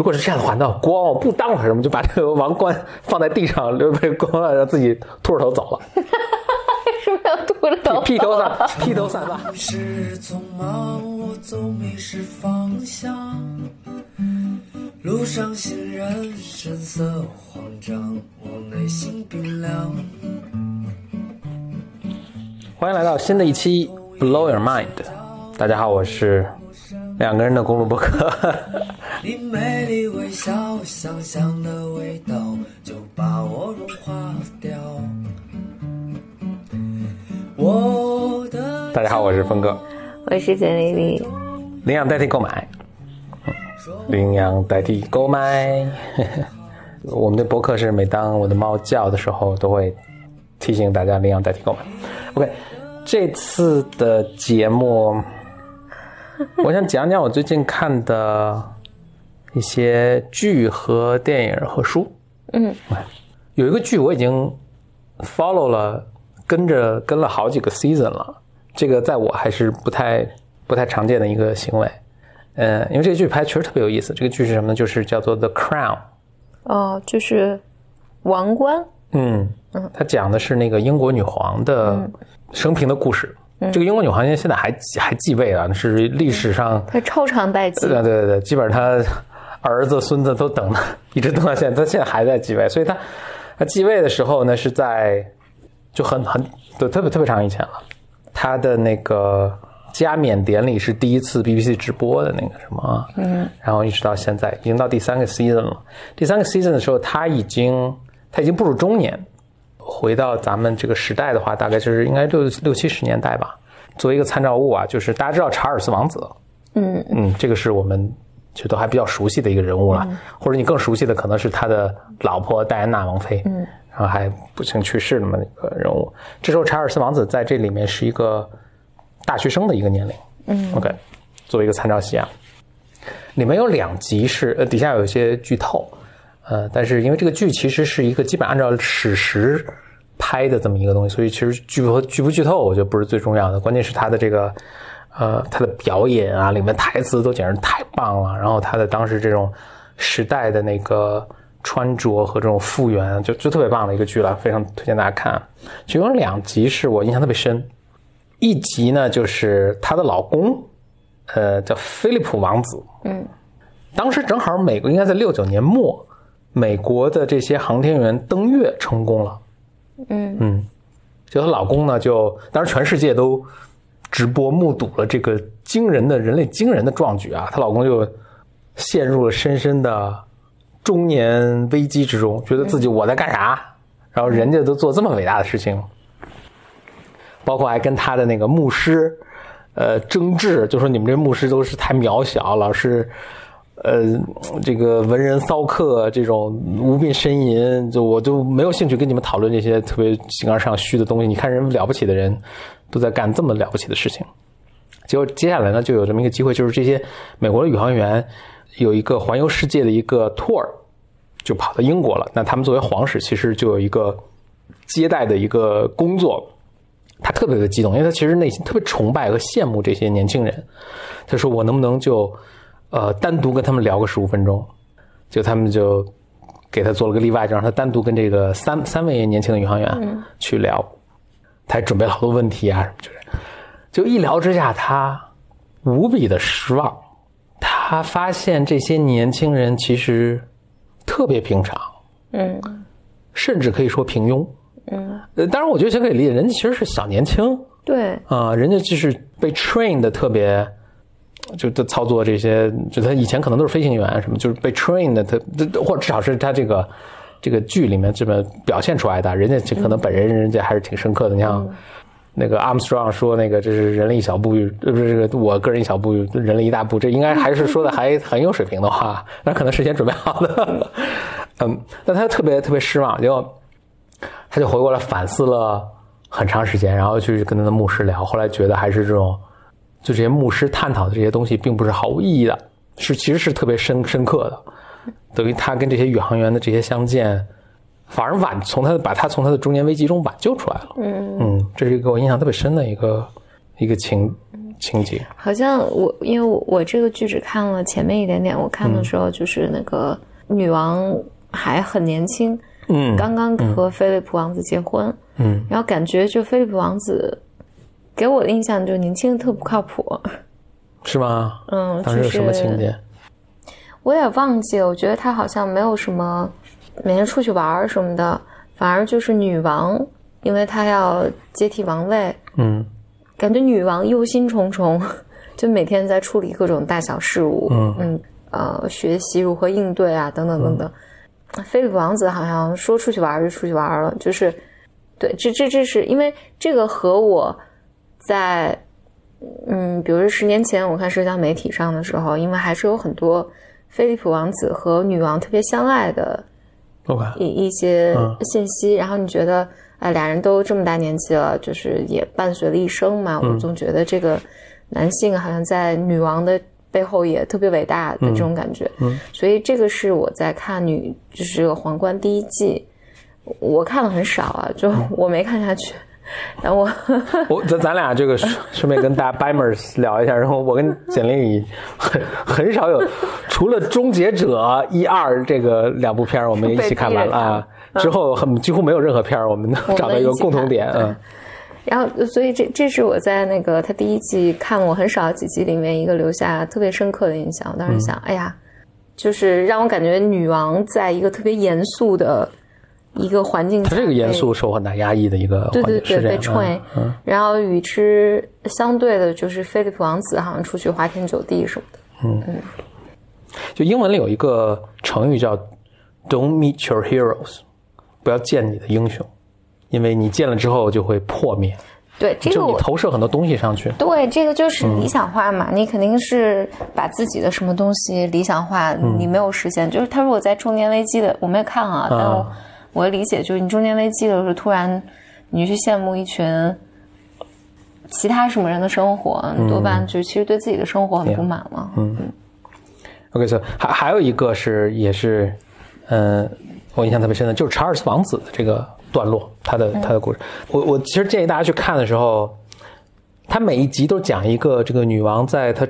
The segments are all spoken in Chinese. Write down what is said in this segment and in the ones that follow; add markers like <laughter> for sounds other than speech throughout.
如果是这样的话，那光我不当了什么，就把这个王冠放在地上，留这个光，让自己秃着头走了，为什么要秃着头？<laughs> 披头散 <laughs> 披头散发。是匆忙，我总迷失方向。路上行人神色慌张，我内心冰凉。欢迎来到新的一期《Blow Your Mind》，大家好，我是两个人的公路博客。你美丽微笑，香香的味道就把我融化掉。我的大家好，我是峰哥。我是简丽丽，领养代替购买，领养代替购买。我们的博客是每当我的猫叫的时候，都会提醒大家领养代替购买。OK，这次的节目，<laughs> 我想讲讲我最近看的一些剧和电影和书。嗯，有一个剧我已经 follow 了，跟着跟了好几个 season 了。这个在我还是不太不太常见的一个行为。嗯，因为这个剧拍确实特别有意思。这个剧是什么呢？就是叫做《The Crown》。哦，就是王冠，嗯，它讲的是那个英国女皇的生平的故事。这个英国女皇现在还还继位啊，是历史上她超长待机。对对对对，基本上她儿子、孙子都等了，一直等到现在，她现在还在继位。所以她她继位的时候呢，是在就很很对特别特别长以前了。她的那个加冕典礼是第一次 BBC 直播的那个什么，嗯，然后一直到现在，已经到第三个 season 了。第三个 season 的时候，他已经他已经步入中年。回到咱们这个时代的话，大概就是应该六六七十年代吧。作为一个参照物啊，就是大家知道查尔斯王子，嗯。嗯，这个是我们其实都还比较熟悉的一个人物了，或者你更熟悉的可能是他的老婆戴安娜王妃，嗯，然后还不幸去世那么一个人物。这时候查尔斯王子在这里面是一个大学生的一个年龄，嗯，OK，作为一个参照系啊，里面有两集是呃底下有一些剧透，呃，但是因为这个剧其实是一个基本按照史实拍的这么一个东西，所以其实剧不剧不剧透，我觉得不是最重要的，关键是他的这个呃他的表演啊，里面台词都简直太棒了，然后他的当时这种时代的那个穿着和这种复原，就就特别棒的一个剧了，非常推荐大家看。其中有两集是我印象特别深，一集呢就是她的老公，呃叫菲利普王子，嗯，当时正好美国应该在六九年末，美国的这些航天员登月成功了。嗯嗯，就她老公呢，就当然全世界都直播目睹了这个惊人的人类惊人的壮举啊，她老公就陷入了深深的中年危机之中，觉得自己我在干啥？然后人家都做这么伟大的事情，包括还跟他的那个牧师，呃，争执，就说你们这牧师都是太渺小，老是。呃，这个文人骚客这种无病呻吟，就我就没有兴趣跟你们讨论这些特别形而上虚的东西。你看人了不起的人，都在干这么了不起的事情。结果接下来呢，就有这么一个机会，就是这些美国的宇航员有一个环游世界的一个 tour，就跑到英国了。那他们作为皇室，其实就有一个接待的一个工作。他特别的激动，因为他其实内心特别崇拜和羡慕这些年轻人。他说：“我能不能就？”呃，单独跟他们聊个十五分钟，就他们就给他做了个例外，就让他单独跟这个三三位年轻的宇航员去聊。他还准备了好多问题啊，就是就一聊之下，他无比的失望。他发现这些年轻人其实特别平常，嗯甚至可以说平庸。嗯，呃，当然，我觉得这可以理解，人家其实是小年轻对，啊、人家就是被 train 的特别。就他操作这些，就他以前可能都是飞行员什么，就是被 train 的，他或者至少是他这个这个剧里面这么表现出来的，人家这可能本人人家还是挺深刻的。你像那个 Armstrong 说那个这是人类一小步，呃不是这个我个人一小步，人类一大步，这应该还是说的还 <laughs> 很有水平的话，那可能事先准备好的。嗯，但他特别特别失望，结果他就回过来反思了很长时间，然后去跟他的牧师聊，后来觉得还是这种。就这些牧师探讨的这些东西，并不是毫无意义的，是其实是特别深深刻的。等于他跟这些宇航员的这些相见，反而挽从他把他从他的中年危机中挽救出来了。嗯嗯，这是一个我印象特别深的一个一个情情节。好像我因为我我这个剧只看了前面一点点，我看的时候就是那个女王还很年轻，嗯刚刚和菲利普王子结婚，嗯，然后感觉就菲利普王子给我的印象就是年轻的特不靠谱，是吗？嗯，当时有什么情节？我有点忘记了，我觉得他好像没有什么每天出去玩儿什么的，反而就是女王，因为她要接替王位，嗯感觉女王忧心忡忡，<laughs> 就每天在处理各种大小事务，嗯呃，学习如何应对啊，等等等等。菲利普王子好像说出去玩儿就出去玩儿了，就是对，这这这是因为这个和我在嗯，比如说十年前我看社交媒体上的时候，因为还是有很多菲利普王子和女王特别相爱的一一些嗯。信息，然后你觉得，啊，俩人都这么大年纪了，就是也伴随了一生嘛，嗯。我总觉得这个男性好像在女王的背后也特别伟大的这种感觉，嗯。所以这个是我在看女就是这个皇冠第一季，我看的很少啊，就嗯。我没看下去，<laughs> 然后我我咱咱俩这个顺顺便跟大家 Bimers 聊一下，然后我跟简历里很很少有，除了《终结者》一二这个两部片儿我们一起看完了啊，之后很几乎没有任何片儿我们能找到一个共同点，嗯 <laughs> 然后，所以这这是我在那个他第一季看了我很少几集里面一个留下特别深刻的印象。我当时嗯想，哎呀，就是让我感觉女王在一个特别严肃的一个环境它，这个严肃受很大压抑的一个对环对对，境是这样被然后与之相对的，就是菲利普王子好像出去花天酒地什么的。嗯。嗯。就英文里有一个成语叫 "Don't meet your heroes"，不要见你的英雄，因为你见了之后就会破灭，对，这个我投射很多东西上去。对，这个就是嗯。理想化嘛，你肯定是把自己的什么东西理想化，嗯。你没有实现。就是他如果在中年危机的，我没有看啊，但我我的理解就是，你中年危机的时候，突然你去羡慕一群其他什么人的生活，你多嗯半就其实对自己的生活很不满了。OK，所以还还有一个是也是，嗯、我印象特别深的，就是查尔斯王子的这个段落，他的他的故事。我我其实建议大家去看的时候，他每一集都讲一个这个女王在她，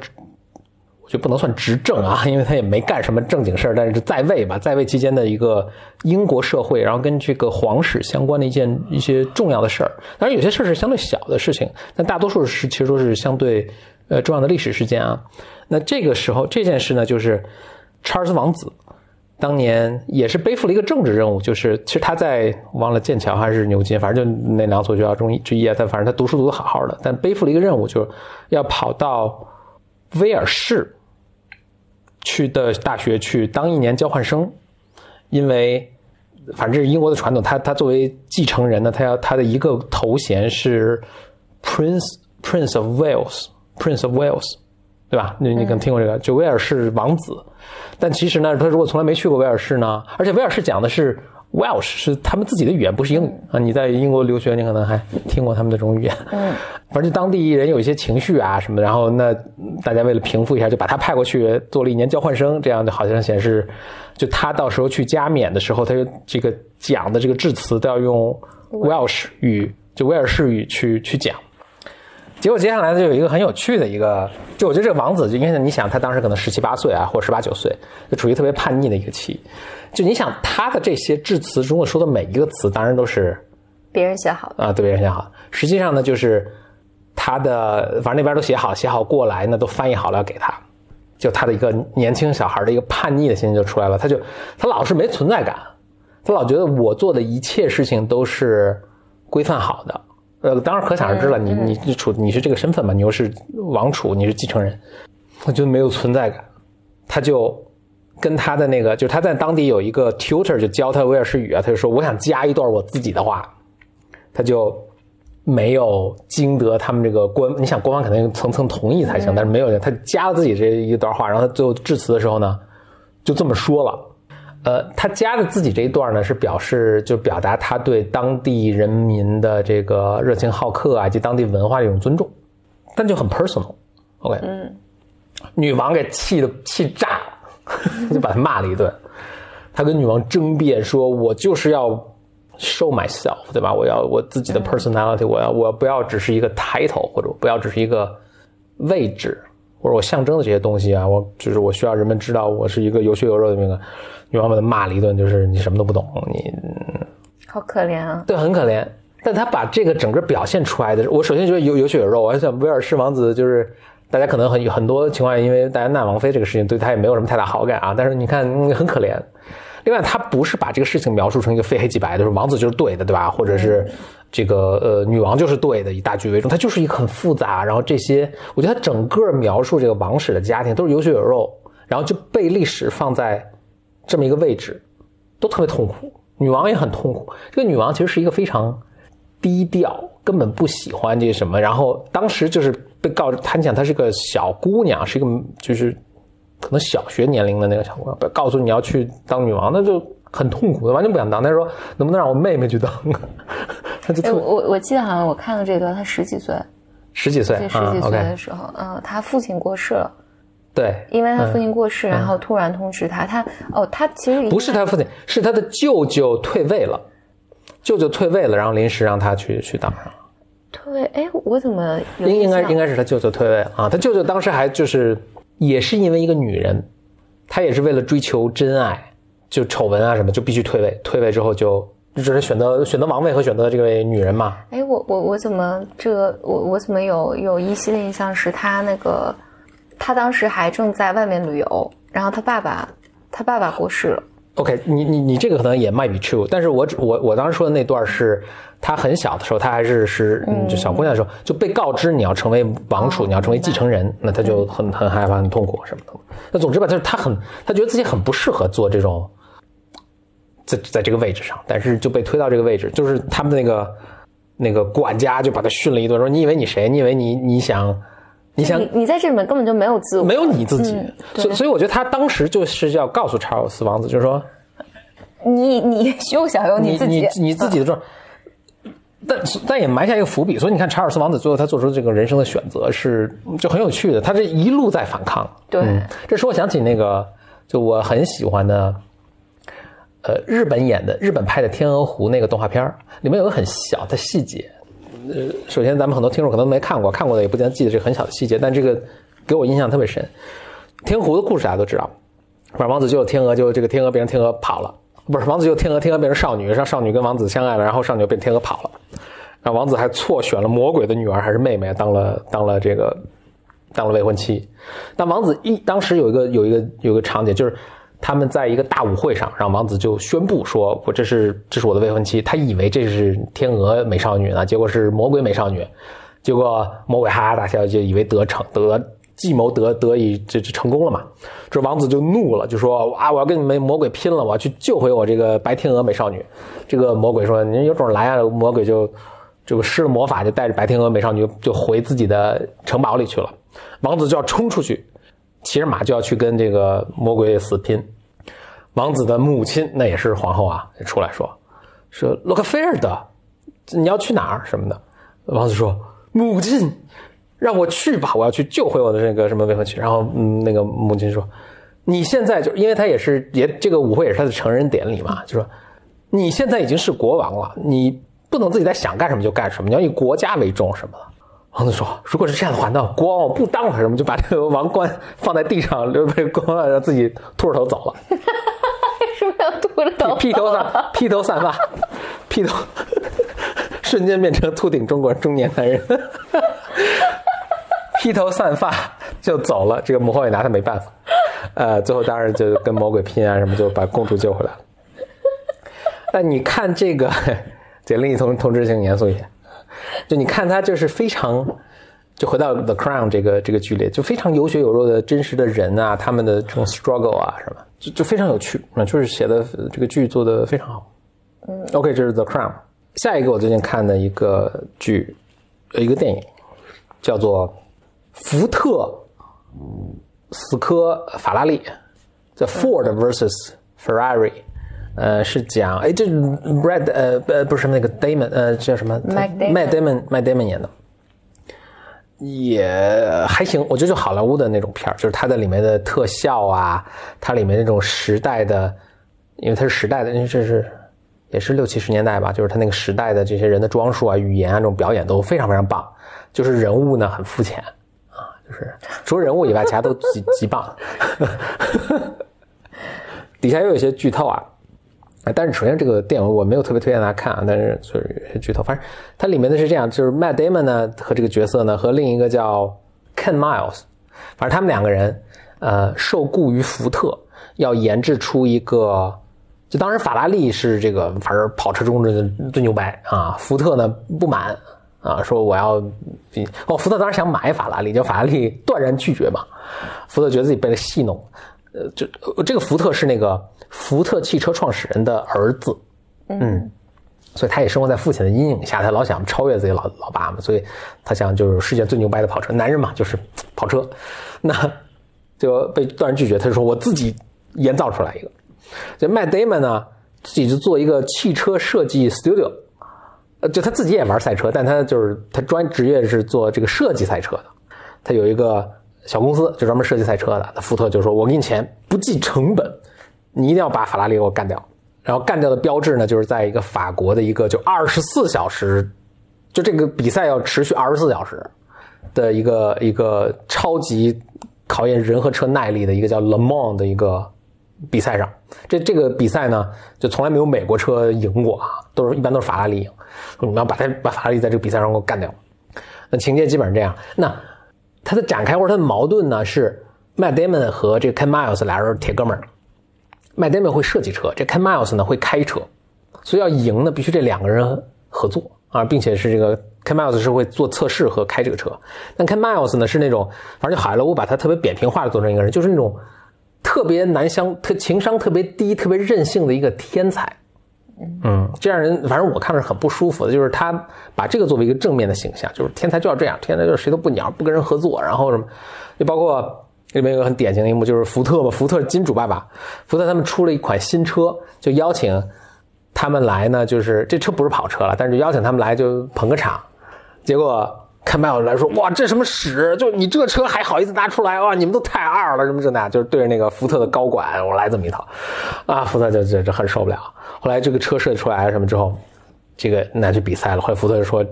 就不能算执政啊，因为他也没干什么正经事儿，但是在位吧，在位期间的一个英国社会，然后跟这个皇室相关的一件一些重要的事儿。当然有些事儿是相对小的事情，但大多数是其实都是相对呃重要的历史事件啊。那这个时候这件事呢，就是查尔斯王子当年也是背负了一个政治任务，就是其实他在忘了剑桥还是牛津，反正就那两所学校中之一啊。他反正他读书读得好好的，但背负了一个任务，就是要跑到威尔士去的大学去当一年交换生，因为反正这是英国的传统，他他作为继承人呢，他要他的一个头衔是 Prince Prince of Wales，Prince of Wales。对吧？你你可能听过这个，就威尔士王子。但其实呢，他如果从来没去过威尔士呢，而且威尔士讲的是 Welsh，是他们自己的语言，不是英语啊。你在英国留学，你可能还听过他们的这种语言。嗯，<laughs> 反正当地人有一些情绪啊什么的，然后那大家为了平复一下，就把他派过去做了一年交换生，这样就好像显示，就他到时候去加冕的时候，他就这个讲的这个致辞都要用 Welsh 语，就威尔士语去去讲。结果接下来呢，就有一个很有趣的一个，就我觉得这个王子，就因为你想他当时可能十七八岁啊，或者十八九岁，就处于特别叛逆的一个期。就你想他的这些致辞中的说的每一个词，当然都是别人写好的，啊，对别人写好。实际上呢，就是他的，反正那边都写好，写好过来呢，都翻译好了要给他。就他的一个年轻小孩的一个叛逆的心就出来了，他就他老是没存在感，他老觉得我做的一切事情都是规范好的。呃，当然可想而知了，你你你处你是这个身份嘛，你又是王储，你是继承人，他就没有存在感，他就跟他的那个，就是他在当地有一个 tutor 就教他威尔士语啊，他就说我想加一段我自己的话，他就没有经得他们这个官，你想官方肯定层层同意才行，但是没有人，他加了自己这一段话，然后他最后致辞的时候呢，就这么说了。呃，他加的自己这一段呢，是表示就表达他对当地人民的这个热情好客啊，以及当地文化的一种尊重，但就很 personal。OK，嗯，女王给气的气炸了，<laughs> 就把他骂了一顿。他跟女王争辩说：“我就是要 show myself，对吧？我要我自己的 personality，我要我不要只是一个 title，或者不要只是一个位置或者我象征的这些东西啊，我就是我需要人们知道我是一个有血有肉的那个女王，把他骂了一顿，就是你什么都不懂，你好可怜啊！对，很可怜。但他把这个整个表现出来的，我首先觉得有有血有肉。我还想威尔士王子就是大家可能很很多情况下，因为戴安娜王妃这个事情对他也没有什么太大好感啊。但是你看嗯很可怜。另外，他不是把这个事情描述成一个非黑即白的，就是王子就是对的，对吧？或者是这个呃女王就是对的，以大局为重。他就是一个很复杂，然后这些我觉得他整个描述这个王室的家庭都是有血有肉，然后就被历史放在这么一个位置，都特别痛苦。女王也很痛苦。这个女王其实是一个非常低调，根本不喜欢这什么。然后当时就是被告知，他讲她是个小姑娘，是一个就是可能小学年龄的那个小姑娘，告诉你要去当女王，那就很痛苦的，完全不想当。他说能不能让我妹妹去当？他就哎，我我我记得好像我看到这段，她十几岁，十几岁十几岁的时候，嗯，她父亲过世了，对，因为他父亲过世，然后突然通知他，他哦，他其实不是他父亲，是他的舅舅退位了，舅舅退位了，然后临时让他去去当上。退位，哎，我怎么有应应该应该是他舅舅退位啊，他舅舅当时还就是也是因为一个女人，他也是为了追求真爱，就丑闻啊什么就必须退位，退位之后就就只是选择选择王位和选择这位女人嘛，哎，我我我怎么这个我我怎么有有依稀的印象是他那个他当时还正在外面旅游，然后他爸爸他爸爸过世了，OK，你你你这个可能也 might be true，但是我只我我当时说的那段是他很小的时候，他还是是嗯就小姑娘的时候就被告知你要成为王储，你要成为继承人，那他就很很害怕、很痛苦什么的。那总之吧，就是他很他觉得自己很不适合做这种在在这个位置上，但是就被推到这个位置，就是他们那个那个管家就把他训了一顿，说你以为你谁？你以为你你想你想你你在这里面根本就没有自我，没有你自己，所以所以我觉得他当时就是要告诉查尔斯王子，就是说。你你休想有你自己，你你自己的状，但但也埋下一个伏笔，所以你看查尔斯王子最后他做出这个人生的选择是就很有趣的，他这一路在反抗。对嗯，这使我想起那个就我很喜欢的，呃，日本演的日本拍的《天鹅湖》那个动画片儿里面有个很小的细节。呃，首先咱们很多听众可能没看过，看过的也不见记得这个很小的细节，但这个给我印象特别深。天湖的故事大家都知道，不是王子救了天鹅，就这个天鹅变成天鹅跑了，不是王子救天鹅，天鹅变成少女，让少女跟王子相爱了，然后少女变天鹅跑了，然后王子还错选了魔鬼的女儿还是妹妹，当了当了这个当了未婚妻。但王子一当时有一个有一个有一个场景，就是他们在一个大舞会上，然后王子就宣布说：“我这是这是我的未婚妻。”他以为这是天鹅美少女呢，结果是魔鬼美少女。结果魔鬼哈哈大笑，就以为得逞得计谋得得以这这成功了嘛。这王子就怒了，就说：“啊，我要跟你们魔鬼拼了！我要去救回我这个白天鹅美少女。”这个魔鬼说：“您有种来啊！”魔鬼就这个施了魔法，就带着白天鹅美少女就回自己的城堡里去了。王子就要冲出去，骑着马就要去跟这个魔鬼死拼。王子的母亲那也是皇后啊，出来说说洛克菲尔德，你要去哪儿什么的。王子说：“母亲，让我去吧，我要去救回我的这个什么未婚妻。”然后嗯，那个母亲说：“你现在就因为他也是也这个舞会也是他的成人典礼嘛，就说你现在已经是国王了，你不能自己在想干什么就干什么，你要以国家为重什么的。”王子说：“如果是这样的话，那国王我不当了，什么就把这个王冠放在地上，留被国王让自己秃着头走了。”为什么要秃着头？披头散披头散发，披头瞬间变成秃顶中国中年男人，披头散发就走了。这个魔后也拿他没办法，呃，最后当然就跟魔鬼拼啊什么，就把公主救回来了。那你看这个，这另一同同志性严肃一些，就你看他就是非常。就回到《The Crown》这个这个剧里，就非常有血有肉的真实的人啊，他们的这种 struggle 啊什么，就就非常有趣啊，就是写的这个剧做的非常好。嗯，OK，这是《The Crown》。下一个我最近看的一个剧，呃，一个电影叫做《福特死磕法拉利》，叫 Ford vs Ferrari。呃，是讲哎，这 Brad 呃呃不是那个 Damon 呃叫什么 Matt Damon Matt Damon Matt Damon 演的。也还行，我觉得就好莱坞的那种片儿，就是它的里面的特效啊，它里面那种时代的，因为它是时代的，因为这是也是六七十年代吧，就是它那个时代的这些人的装束啊、语言啊这种表演都非常非常棒，就是人物呢很肤浅啊，就是除了人物以外，其他都极极棒。<laughs> 底下又有些剧透啊，啊，啊但是首先这个电影我没有特别推荐大家看啊，但是就是剧透。反正它里面的是这样，就是 Matt Damon 呢和这个角色呢和另一个叫 Ken Miles，反正他们两个人呃受雇于福特，要研制出一个。就当时法拉利是这个，反正跑车中的最牛掰啊！福特呢不满啊，说我要哦，福特当时想买法拉利，就法拉利断然拒绝嘛。福特觉得自己被他戏弄，呃，就这个福特是那个福特汽车创始人的儿子，嗯，所以他也生活在父亲的阴影下，他老想超越自己老老爸嘛，所以他想就是世界最牛掰的跑车，男人嘛就是跑车，那就被断然拒绝。他就说我自己研造出来一个。就 Matt Damon 呢，自己就做一个汽车设计 studio，呃，就他自己也玩赛车，但他就是他专职业是做这个设计赛车的。他有一个小公司，就专门设计赛车的。那福特就说：“我给你钱，不计成本，你一定要把法拉利给我干掉。”然后干掉的标志呢，就是在一个法国的一个就二十四小时，就这个比赛要持续二十四小时的一个一个超级考验人和车耐力的一个叫 Le Mans 的一个。比赛上，这这个比赛呢，就从来没有美国车赢过啊，都是一般都是法拉利赢。你们要把他把法拉利在这个比赛上给我干掉。那情节基本上这样。那它的展开或者它的矛盾呢，是 madam 和这个 Ken Miles 俩人铁哥们儿。Matt Damon 会设计车，这 Ken Miles 呢会开车，所以要赢呢必须这两个人合作啊，并且是这个 Ken Miles 是会做测试和开这个车。但 Ken Miles 呢是那种，反正就好莱坞把他特别扁平化的做成一个人，就是那种。特别难相，特情商特别低、特别任性的一个天才，嗯，这样人反正我看着很不舒服的，就是他把这个作为一个正面的形象，就是天才就要这样，天才就是谁都不鸟，不跟人合作，然后什么，就包括里面有个很典型的一幕，就是福特嘛，福特金主爸爸，福特他们出了一款新车，就邀请他们来呢，就是这车不是跑车了，但是就邀请他们来就捧个场，结果。看麦尔来说，哇，这什么屎？就你这车还好意思拿出来？哇，你们都太二了，什么这那？就是对着那个福特的高管，我来这么一套，啊，福特就就就很受不了。后来这个车设计出来什么之后，这个拿去比赛了。后来福特就说，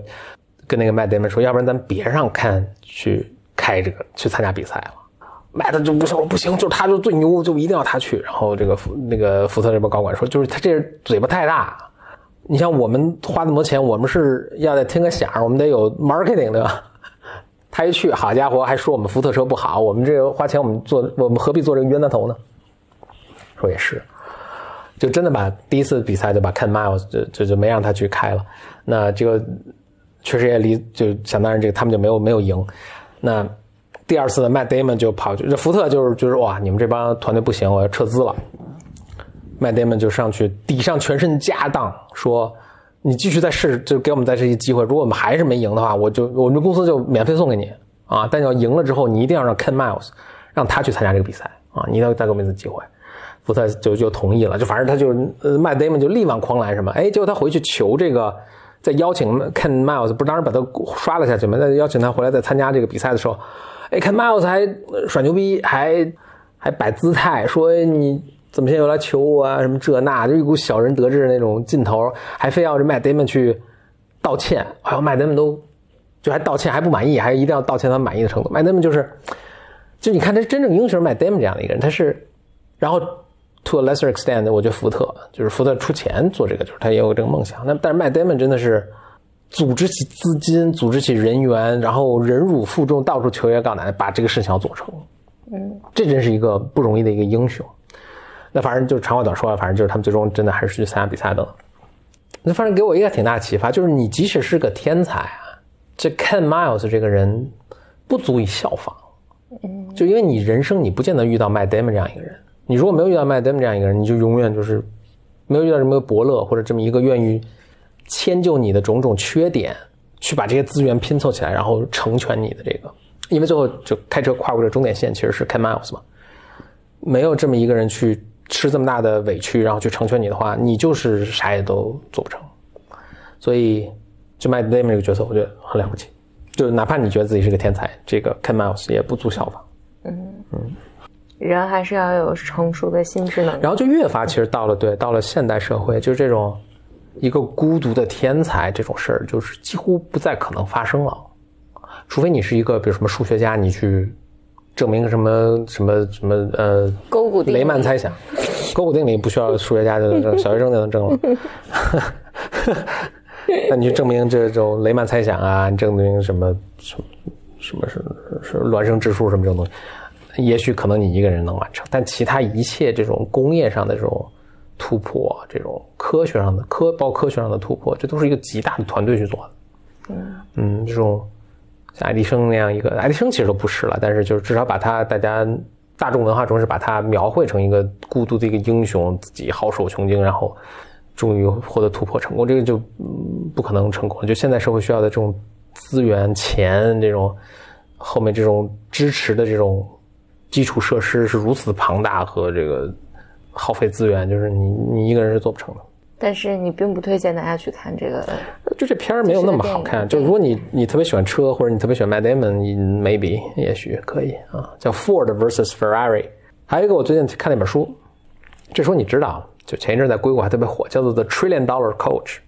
跟那个麦迪们说，要不然咱别让看去开这个去参加比赛了。麦德就不行，我不行，就是他就最牛，就一定要他去。然后这个福那个福特这边高管说，就是他这嘴巴太大。你像我们花那么多钱，我们是要得听个响，我们得有 marketing 对吧？他一去，好家伙，还说我们福特车不好，我们这个花钱，我们做，我们何必做这个冤大头呢？说也是，就真的把第一次比赛就把 Ken Miles 就就就没让他去开了。那这个确实也离就想当然，这个他们就没有没有赢。那第二次的 Matt Damon 就跑去，这福特就是就是哇，你们这帮团队不行，我要撤资了。麦迪们就上去抵上全身家当，说：“你继续再试，就给我们再这一机会。如果我们还是没赢的话，我就我们公司就免费送给你啊！但要赢了之后，你一定要让 Ken Miles 让他去参加这个比赛啊！你要再给我们一次机会。”福特就就同意了，就反正他就呃麦迪们就力挽狂澜什么？哎，结果他回去求这个，在邀请 Ken Miles，不是当时把他刷了下去吗？在邀请他回来再参加这个比赛的时候，哎，Ken Miles 还耍牛逼，还还摆姿态说你。怎么现在又来求我啊？什么这那，就一股小人得志的那种劲头，还非要这麦德们去道歉。哎呦，麦德们都就还道歉还不满意，还一定要道歉他满意的程度。麦德们就是，就你看他真正英雄麦德们这样的一个人，他是，然后 to a lesser extent，我觉得福特就是福特出钱做这个，就是他也有这个梦想。那但是麦德们真的是组织起资金，组织起人员，然后忍辱负重，到处求爷告奶，把这个事情要做成。嗯，这真是一个不容易的一个英雄。那反正就是长话短说，反正就是他们最终真的还是去参加比赛的。那反正给我一个挺大的启发，就是你即使是个天才啊，这 Ken Miles 这个人不足以效仿。嗯，就因为你人生你不见得遇到 Matt Damon 这样一个人，你如果没有遇到 Matt Damon 这样一个人，你就永远就是没有遇到这么个伯乐或者这么一个愿意迁就你的种种缺点，去把这些资源拼凑起来，然后成全你的这个。因为最后就开车跨过这终点线，其实是 Ken Miles 嘛，没有这么一个人去。吃这么大的委屈，然后去成全你的话，你就是啥也都做不成。所以，就麦德雷 n 这个角色，我觉得很了不起。就哪怕你觉得自己是个天才，这个 Ken Miles 也不足效仿。嗯嗯，人还是要有成熟的心智能力。然后就越发，其实到了对，到了现代社会，就是这种一个孤独的天才这种事儿，就是几乎不再可能发生了。除非你是一个比如什么数学家，你去证明什么什么什么呃勾股定理雷曼猜想，勾股定理不需要数学家就能证，小学生就能证了。<laughs> 那你去证明这种雷曼猜想啊，你证明什么什么什么是是孪生质数什么这种东西，也许可能你一个人能完成，但其他一切这种工业上的这种突破，这种科学上的科包括科学上的突破，这都是一个极大的团队去做的。嗯，这种像爱迪生那样一个，爱迪生其实都不是了，但是就是至少把他大家大众文化中是把他描绘成一个孤独的一个英雄，自己好手穷经，然后终于获得突破成功，这个就嗯不可能成功。就现在社会需要的这种资源、钱，这种后面这种支持的这种基础设施是如此庞大和这个耗费资源，就是你你一个人是做不成的。但是你并不推荐大家去看这个，就这片儿没有那么好看。就如果你你特别喜欢车，或者你特别喜欢 Matt Damon，你 maybe 也许可以啊。叫 Ford vs Ferrari。还有一个我最近看了一本书，这书你知道，就前一阵在硅谷还特别火，叫做 The Trillion Dollar Coach，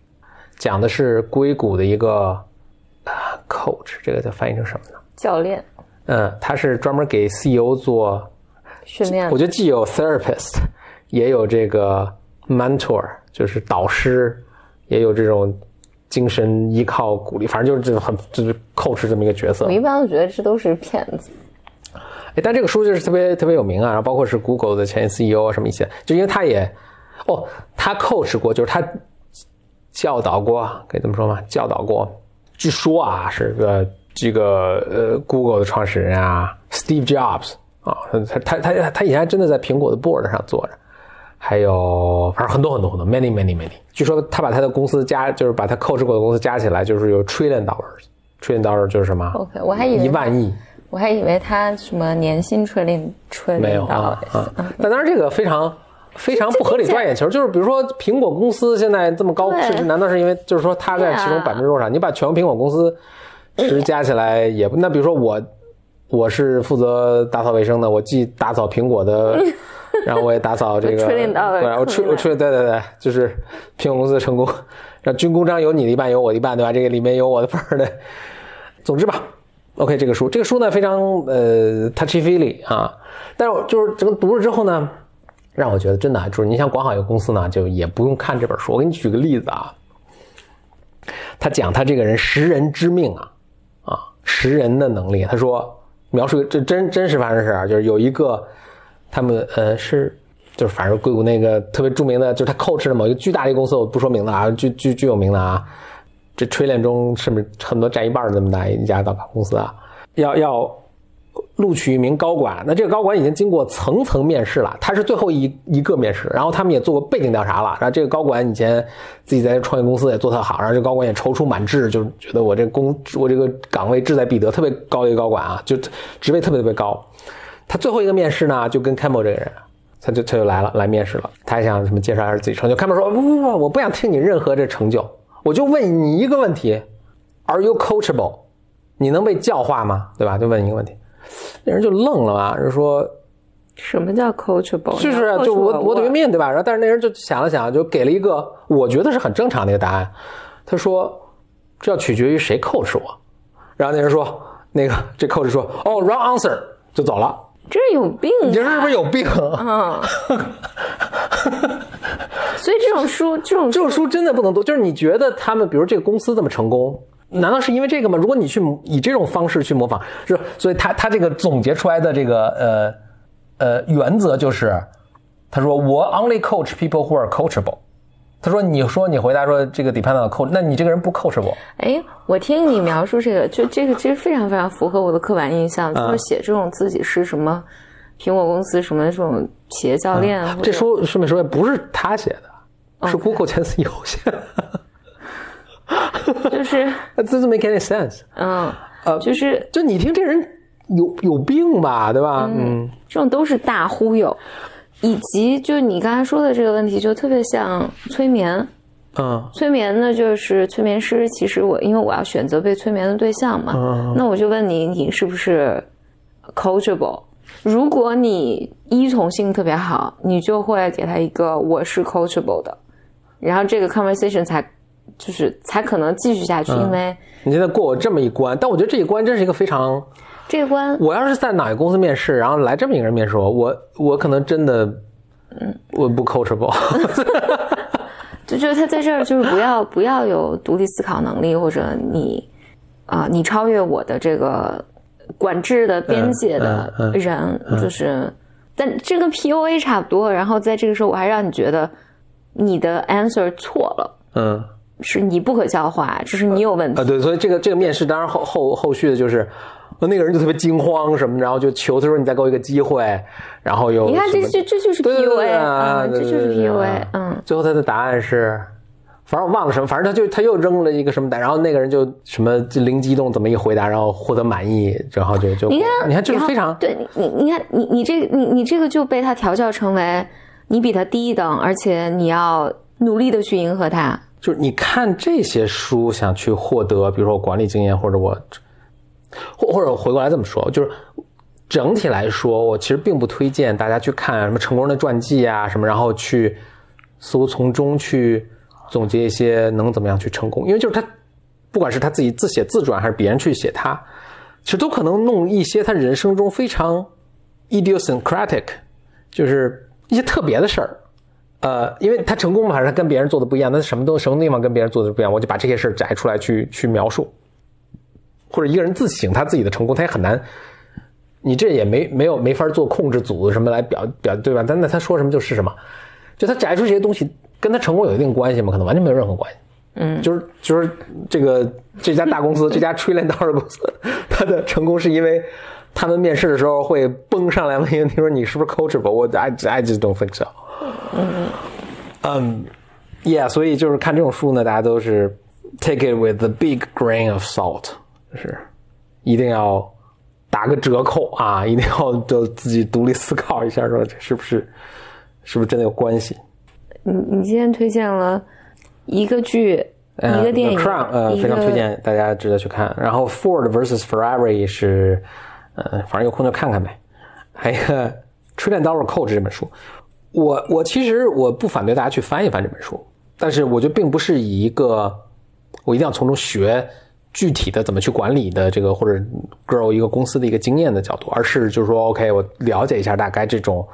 讲的是硅谷的一个啊 coach，这个叫翻译成什么呢？教练嗯，他是专门给 CEO 做训练我觉得既有 therapist，也有这个 mentor，就是导师，也有这种精神依靠、鼓励，反正就是这种很就是 coach 这么一个角色我。一般都觉得这都是骗子。哎，但这个书就是特别特别有名啊，然后包括是 Google 的前 CEO 啊什么一些，就因为他也，哦，他 coach 过，就是他教导过，可以这么说吗？教导过，据说啊是个这个呃 Google 的创始人啊，Steve Jobs 啊，他他他他他以前还真的在苹果的 board 上坐着，还有反正很多很多很多 many many many，据说他把他的公司加，就是把他 coach 过的公司加起来，就是有 trillion dollars，trillion dollars 就是什么 OK，我还以为一万亿。我还以为他什么年薪 trillion trillion 没有啊啊！但当然这个非常非常不合理抓眼球，就是比如说苹果公司现在这么高对市值，难道是因为就是说它在其中百分之多少？你把全国苹果公司市值加起来也不…… <laughs> 那比如说我我是负责打扫卫生的，我既打扫苹果的，<laughs> 然后我也打扫这个，对，我吹我吹，对对对，就是苹果公司的成功，让军功章有你的一半，有我的一半，对吧？这个里面有我的份儿的。总之吧，OK，这个书，这个书呢非常呃 touchy feely 啊，但是我就是整个读了之后呢，让我觉得真的啊就是你想管好一个公司呢，就也不用看这本书。我给你举个例子啊，他讲他这个人识人之命啊啊识人的能力，他说描述这真真实发生的事儿啊，就是有一个他们呃是。就是反正硅谷那个特别著名的，就是他 coach 的某一个巨大的公司，我不说名字啊，巨巨巨有名的啊，这 trillion 中甚至很多占一半这么大一家大公司啊，要要录取一名高管，那这个高管已经经过层层面试了，他是最后一一个面试，然后他们也做过背景调查了，然后这个高管以前自己在创业公司也做特好，然后这高管也踌躇满志，就觉得我这工我这个岗位志在必得，特别高的一个高管啊，就职位特别特别高。他最后一个面试呢，就跟 Campbell 这个人，他就他就来了，来面试了。他还想什么介绍一下自己成就，Campbell 说不不不，我不想听你任何这成就，我就问你一个问题：Are you coachable？你能被教化吗？对吧？就问你一个问题。那人就愣了嘛，人说什么叫 coachable？就是就我我我对面对吧？然后但是那人就想了想，就给了一个我觉得是很正常的一个答案。他说这要取决于谁 coach 我。然后那人说那个这 coach 说哦 wrong answer 就走了。这有病、啊！你这是不是有病？嗯，<laughs> 所以这种书，这种这种书真的不能读。就是你觉得他们，比如这个公司这么成功，难道是因为这个吗？如果你去以这种方式去模仿，是，所以他他这个总结出来的这个呃呃原则就是，他说我 only coach people who are coachable。他说你说你回答说这个 depend on coach，那你这个人不 coachable。哎，我听你描述这个，就这个其实非常非常符合我的刻板印象，啊就是写这种自己是什么苹果公司什么这种企业教练，这书顺便说，不是他写的，是 Google 前 CEO 写的。<laughs> 就是 <laughs> 这 doesn't make any sense。嗯，呃就是就你听这人有有病吧，对吧？嗯这种都是大忽悠，以及就是你刚才说的这个问题，就特别像催眠。嗯催眠呢，就是催眠师。其实我因为我要选择被催眠的对象嘛，嗯那我就问你，你是不是 coachable？如果你依从性特别好，你就会给他一个我是 coachable 的，然后这个 conversation 才就是才可能继续下去，因为你现在过我这么一关，但我觉得这一关真是一个非常，这个关我要是在哪个公司面试，然后来这么一个人面试我，我我可能真的，嗯，我不 coachable，<laughs> <laughs> 就觉得他在这儿就是不要不要有独立思考能力，或者你啊、你超越我的这个管制的边界的嗯嗯嗯人，就是，但这跟 PUA 差不多。然后在这个时候，我还让你觉得你的 answer 错了，嗯。是你不可消化，就是你有问题。啊，对，所以这个这个面试，当然后后后续的就是，呃那个人就特别惊慌什么，然后就求他说你再给我一个机会，然后又你看，这这这就是 PUA，啊嗯，这就是 PUA，啊嗯。最后他的答案是，反正我忘了什么，反正他就他又扔了一个什么答，然后那个人就什么就灵机一动怎么一回答，然后获得满意，然后就就你看，你看这个非常对你，你你看你你这个你你这个就被他调教成为你比他低一等，而且你要努力的去迎合他。就是你看这些书想去获得，比如说我管理经验，或者我，或或者回过来这么说，就是整体来说，我其实并不推荐大家去看什么成功人的传记啊什么，然后去似乎从中去总结一些能怎么样去成功，因为就是他不管是他自己自写自传，还是别人去写他，其实都可能弄一些他人生中非常 idiosyncratic，就是一些特别的事儿。呃，因为他成功嘛，还是他跟别人做的不一样，那什么都什么地方跟别人做的不一样，我就把这些事儿摘出来去去描述，或者一个人自省他自己的成功，他也很难，你这也没没有没法做控制组什么来表表对吧？但那他说什么就是什么，就他摘出这些东西跟他成功有一定关系吗？可能完全没有任何关系。嗯，就是就是这个这家大公司，这家 trillion dollar 公司，它的成功是因为他们面试的时候会蹦上来问你说你是不是 coachable？我 I I just don't think so。嗯，Yeah，所以就是看这种书呢，大家都是 take it with the big grain of salt，就是一定要打个折扣啊，<laughs> 一定要就自己独立思考一下，说这是不是是不是真的有关系？你你今天推荐了一个剧，呃一个电影 Crown，呃，非常推荐大家值得去看。然后 Ford vs Ferrari 是，呃，反正有空就看看呗。还有一个《Trillion Dollar Coach》这本书，我我其实我不反对大家去翻一翻这本书，但是我觉得并不是以一个我一定要从中学具体的怎么去管理的这个或者 grow 一个公司的一个经验的角度，而是就是说 OK，我了解一下大概这种。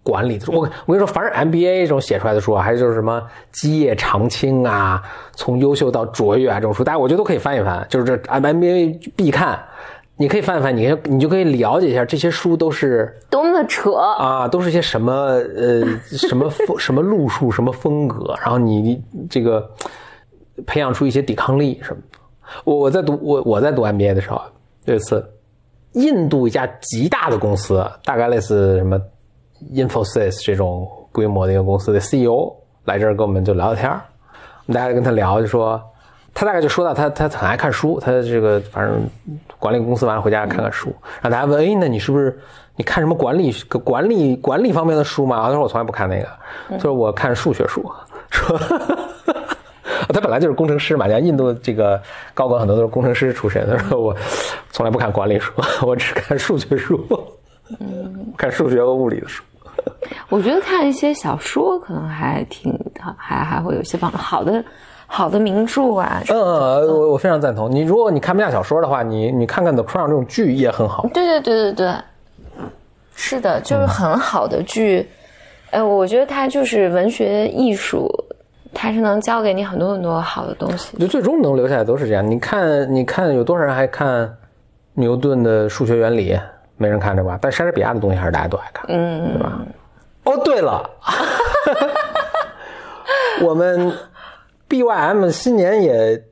管理的，我我跟你说，凡是 MBA 这种写出来的书啊，还是就是什么基业长青啊，从优秀到卓越啊这种书，大家我觉得都可以翻一翻，就是这 MBA 必看，你可以翻一翻，你你就可以了解一下这些书都是多么的扯，啊，都是些什么呃什么风 <laughs> 什么路数什么风格，然后你你这个培养出一些抵抗力什么的。我我在读我我在读 MBA 的时候，有一次印度一家极大的公司，大概类似什么。Infosys 这种规模的一个公司的 CEO 来这儿跟我们就聊聊天儿，我们大家跟他聊就说，他大概就说到他他很爱看书，他这个反正管理公司完了回家看看书，然后大家问，哎，那你是不是你看什么管理管理管理方面的书吗？他说我从来不看那个，他说我看数学书，<laughs> 说。他本来就是工程师嘛，像印度这个高管很多都是工程师出身。他说我从来不看管理书，我只看数学书。<laughs> 看数学和物理的书，我觉得看一些小说可能还挺还还会有些帮助。好的好的名著啊，嗯，我我非常赞同。你如果你看不下小说的话，你你看看 The Crown 这种剧也很好。对对对对对，是的，就是很好的剧。哎，我觉得它就是文学艺术，它是能教给你很多很多好的东西。就最终能留下来都是这样。你看，你看有多少人还看牛顿的数学原理？没人看着吧？但莎士比亚的东西还是大家都爱看，嗯，对吧？哦，对了，<laughs> 我们 BYM 新年也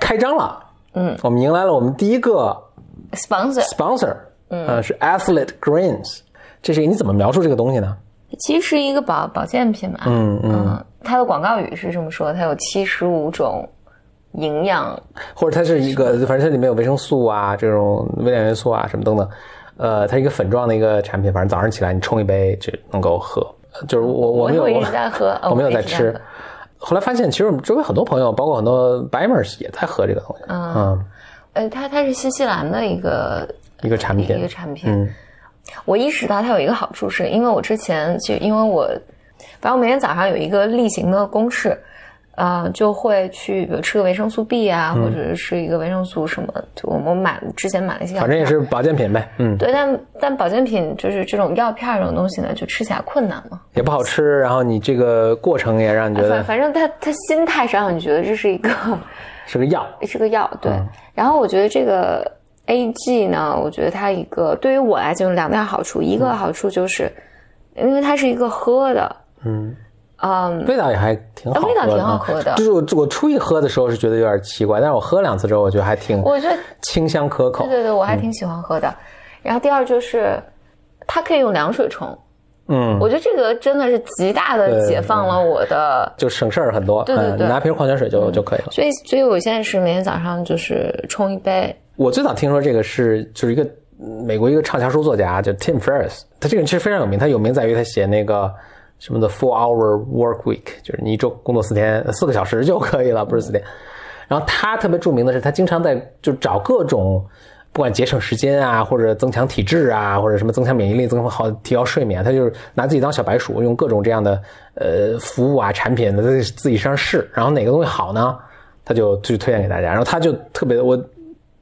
开张了，嗯，我们迎来了我们第一个 sponsor sponsor，嗯、呃，是 Athlete Greens，这是你怎么描述这个东西呢？其实是一个保保健品嘛，嗯嗯，它的广告语是这么说，它有七十五种营养，或者它是一个，反正它里面有维生素啊，这种微量元素啊，什么等等。呃，它一个粉状的一个产品，反正早上起来你冲一杯就能够喝。就是我我没有我一直在喝，我没有在吃。后来发现，其实我们周围很多朋友，包括很多 Bimers 也在喝这个东西。嗯，嗯呃，它它是新西兰的一个一个产品，一个产品。嗯，我意识到它有一个好处，是因为我之前就因为我，反正我每天早上有一个例行的公式，呃，就会去比如吃个维生素 B 啊，或者是一个维生素什么，就我们买之前买了一些药，反正也是保健品呗，嗯，对，但但保健品就是这种药片这种东西呢，就吃起来困难嘛。也不好吃，然后你这个过程也让你觉反得反正他他心态上让你觉得这是一个 <laughs> 是个药，是个药，对。嗯然后我觉得这个 A G 呢，我觉得它一个对于我来讲有两大好处，一个好处就是因为它是一个喝的，嗯，嗯，味道也还挺好喝的，味道挺好喝的啊就是我我初一喝的时候是觉得有点奇怪，但是我喝两次之后，我觉得还挺我觉得清香可口对。对对，我还挺喜欢喝的。然后第二就是它可以用凉水冲，嗯，我觉得这个真的是极大的解放了我的。就省事儿很多。对对对嗯拿瓶矿泉水就就可以了。所以，所以我现在是每天早上就是冲一杯，我最早听说这个是就是一个嗯美国一个畅销书作家叫 Tim Ferriss，他这个人其实非常有名，他有名在于他写那个什么的 Four Hour Work Week，就是你一周工作四天四个小时就可以了，不是四天。然后他特别著名的是，他经常在就找各种不管节省时间啊，或者增强体质啊，或者什么增强免疫力、增强好提高睡眠，他就是拿自己当小白鼠，用各种这样的呃服务啊产品在自己身上试，然后哪个东西好呢，他就就推荐给大家。然后他就特别我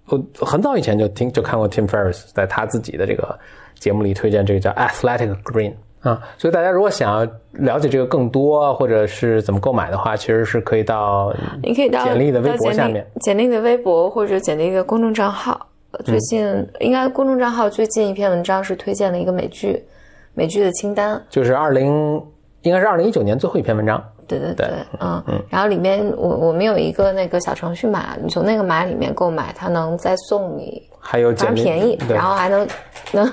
我很早以前就听就看过 Tim Ferriss 在他自己的这个节目里推荐这个叫 Athletic Green 啊，所以大家如果想要了解这个更多，或者是怎么购买的话，其实是可以到你可以到简历的微博下面，简历的微博或者简历的公众账号。最近、应该公众账号最近一篇文章是推荐了一个美剧，美剧的清单。就是二零应该是二零一九年最后一篇文章。对对对，嗯嗯。然后里面我我们有一个那个小程序码，你从那个码里面购买，它能再送你，还有反正便宜，对然，后还能能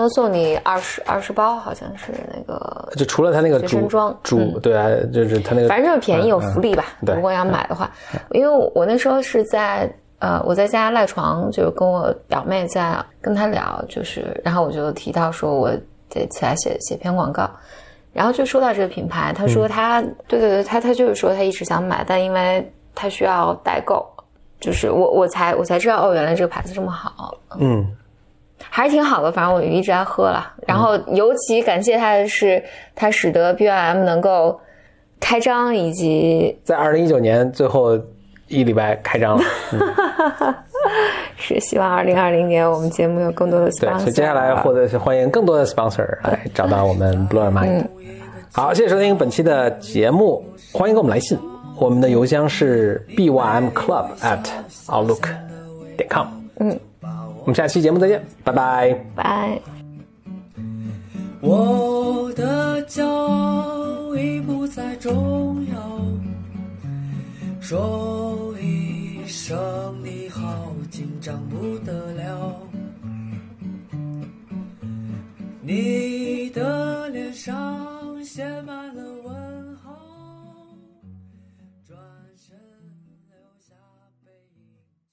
能送你二十二十包，好像是那个就除了他那个学装主对啊，就是他那个反正就是便宜有福利吧。如果要买的话，因为我那时候是在呃我在家赖床，就是跟我表妹在跟她聊，就是然后我就提到说我得起来写写篇广告，然后就说到这个品牌，她嗯。说她、对对对，他他就是说他一直想买，但因为他需要代购，就是我我才我才知道哦，原来这个牌子这么好，嗯，还是挺好的，反正我一直在喝了。然后尤其感谢它的是，它使得 BYM 能够开张，以及在二零一九年最后一礼拜开张了，<laughs> 是希望二零二零年我们节目有更多的对，sponsor。所以接下来或者是欢迎更多的 sponsor 来找到我们 Blur Mind。好，谢谢收听本期的节目，欢迎给我们来信，我们的邮箱是 bymclub at outlook 点 com。嗯，我们下期节目再见，拜拜。拜。我的骄傲已不再重要，说一声你好，紧张不得了。你的脸上写满了